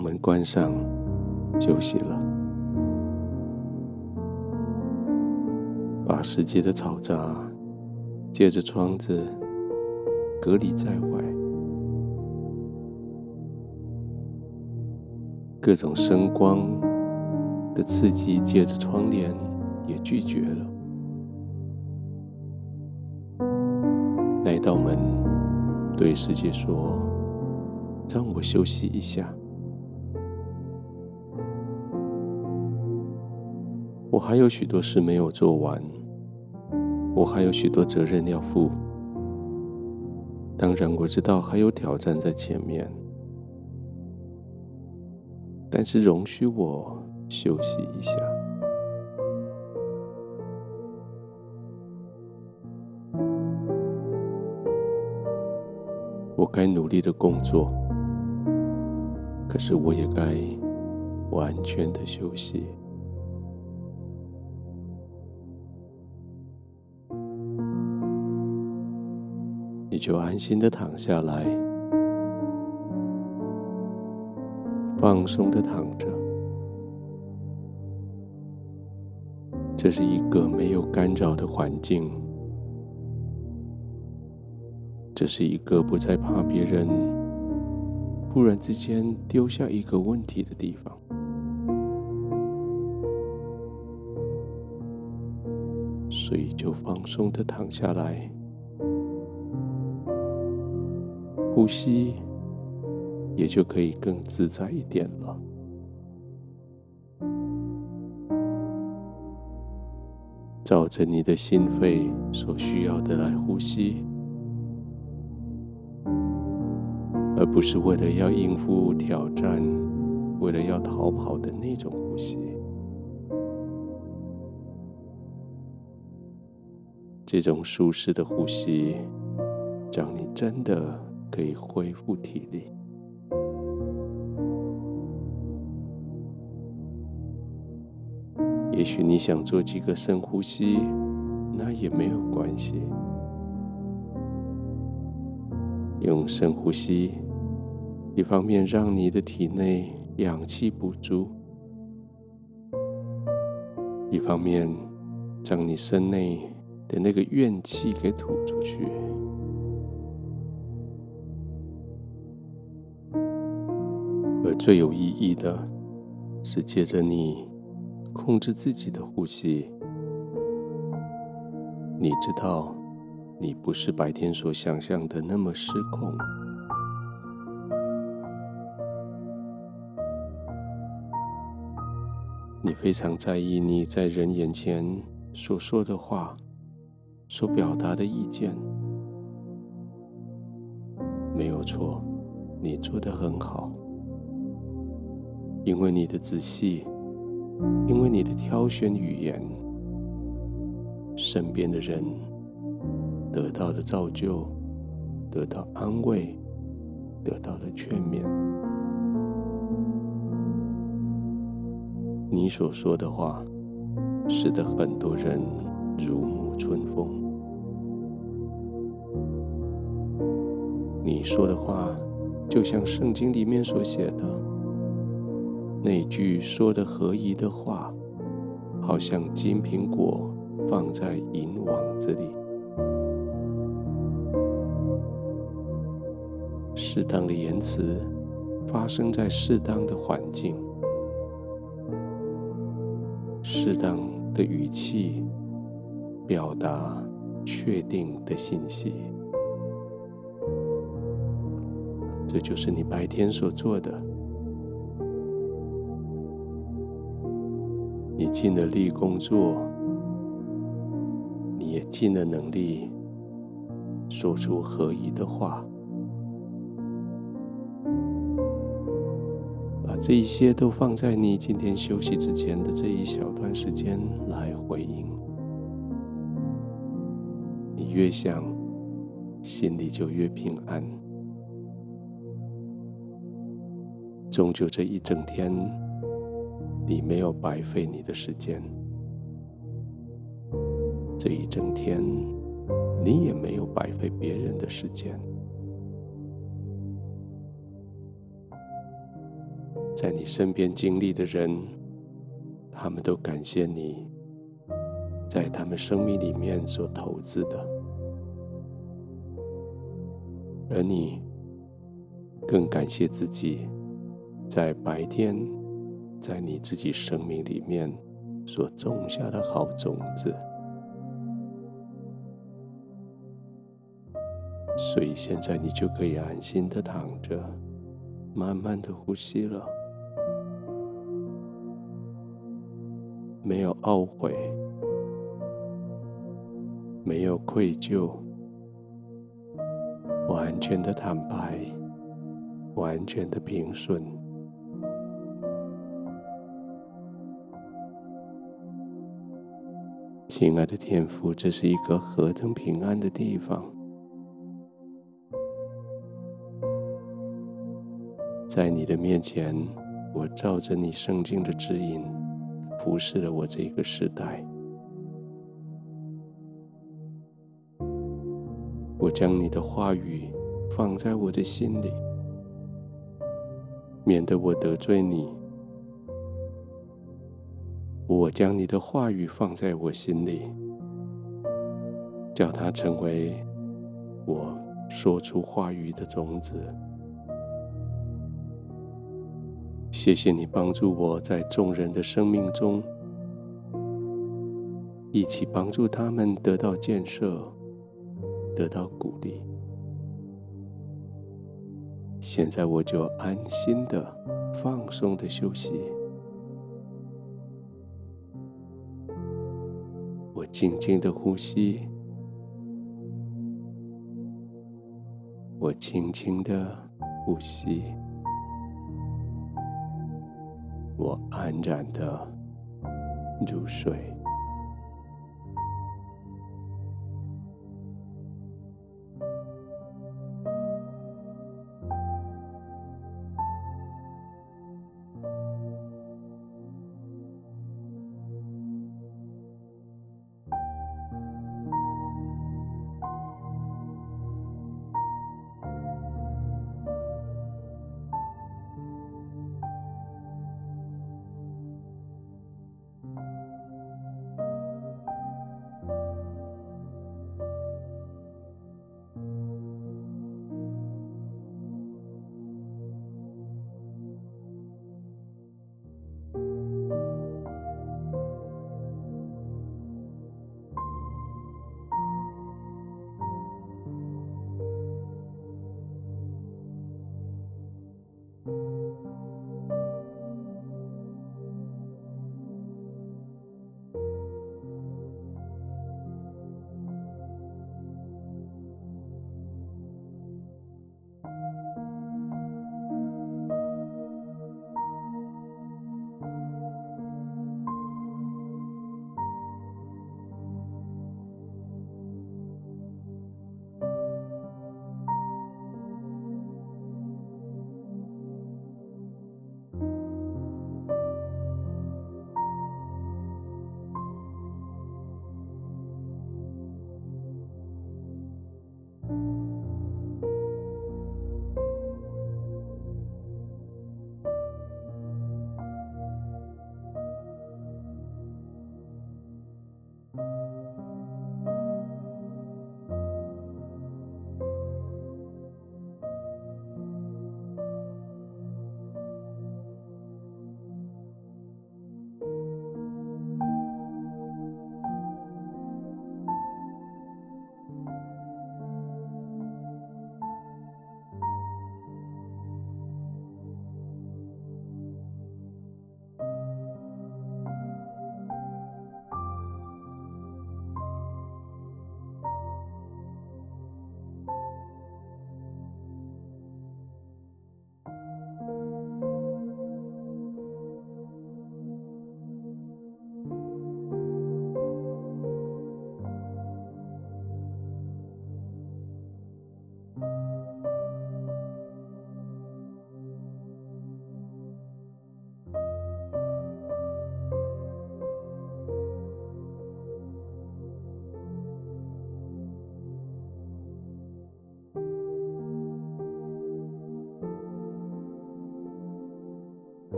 门关上，休息了。把世界的嘈杂借着窗子隔离在外，各种声光的刺激借着窗帘也拒绝了。那道门对世界说：“让我休息一下。”我还有许多事没有做完。我还有许多责任要负，当然我知道还有挑战在前面，但是容许我休息一下。我该努力的工作，可是我也该完全的休息。就安心的躺下来，放松的躺着。这是一个没有干扰的环境，这是一个不再怕别人忽然之间丢下一个问题的地方，所以就放松的躺下来。呼吸也就可以更自在一点了。照着你的心肺所需要的来呼吸，而不是为了要应付挑战、为了要逃跑的那种呼吸。这种舒适的呼吸，让你真的。可以恢复体力。也许你想做几个深呼吸，那也没有关系。用深呼吸，一方面让你的体内氧气补足，一方面将你身内的那个怨气给吐出去。最有意义的是，借着你控制自己的呼吸，你知道，你不是白天所想象的那么失控。你非常在意你在人眼前所说的话，所表达的意见，没有错，你做得很好。因为你的仔细，因为你的挑选语言，身边的人得到了造就，得到安慰，得到了劝勉。你所说的话，使得很多人如沐春风。你说的话，就像圣经里面所写的。那句说的合宜的话，好像金苹果放在银网子里。适当的言辞发生在适当的环境，适当的语气表达确定的信息。这就是你白天所做的。你尽了力工作，你也尽了能力说出合宜的话，把这一些都放在你今天休息之前的这一小段时间来回应。你越想，心里就越平安。终究这一整天。你没有白费你的时间，这一整天，你也没有白费别人的时间。在你身边经历的人，他们都感谢你在他们生命里面所投资的，而你更感谢自己在白天在你自己生命里面所种下的好种子。所以现在你就可以安心的躺着，慢慢的呼吸了，没有懊悔，没有愧疚，完全的坦白，完全的平顺。亲爱的天父，这是一个何等平安的地方！在你的面前，我照着你圣经的指引，服侍了我这个时代。我将你的话语放在我的心里，免得我得罪你。我将你的话语放在我心里，叫它成为我说出话语的种子。谢谢你帮助我在众人的生命中，一起帮助他们得到建设，得到鼓励。现在我就安心的、放松的休息。静静的呼吸，我轻轻的呼吸。我安然的入睡。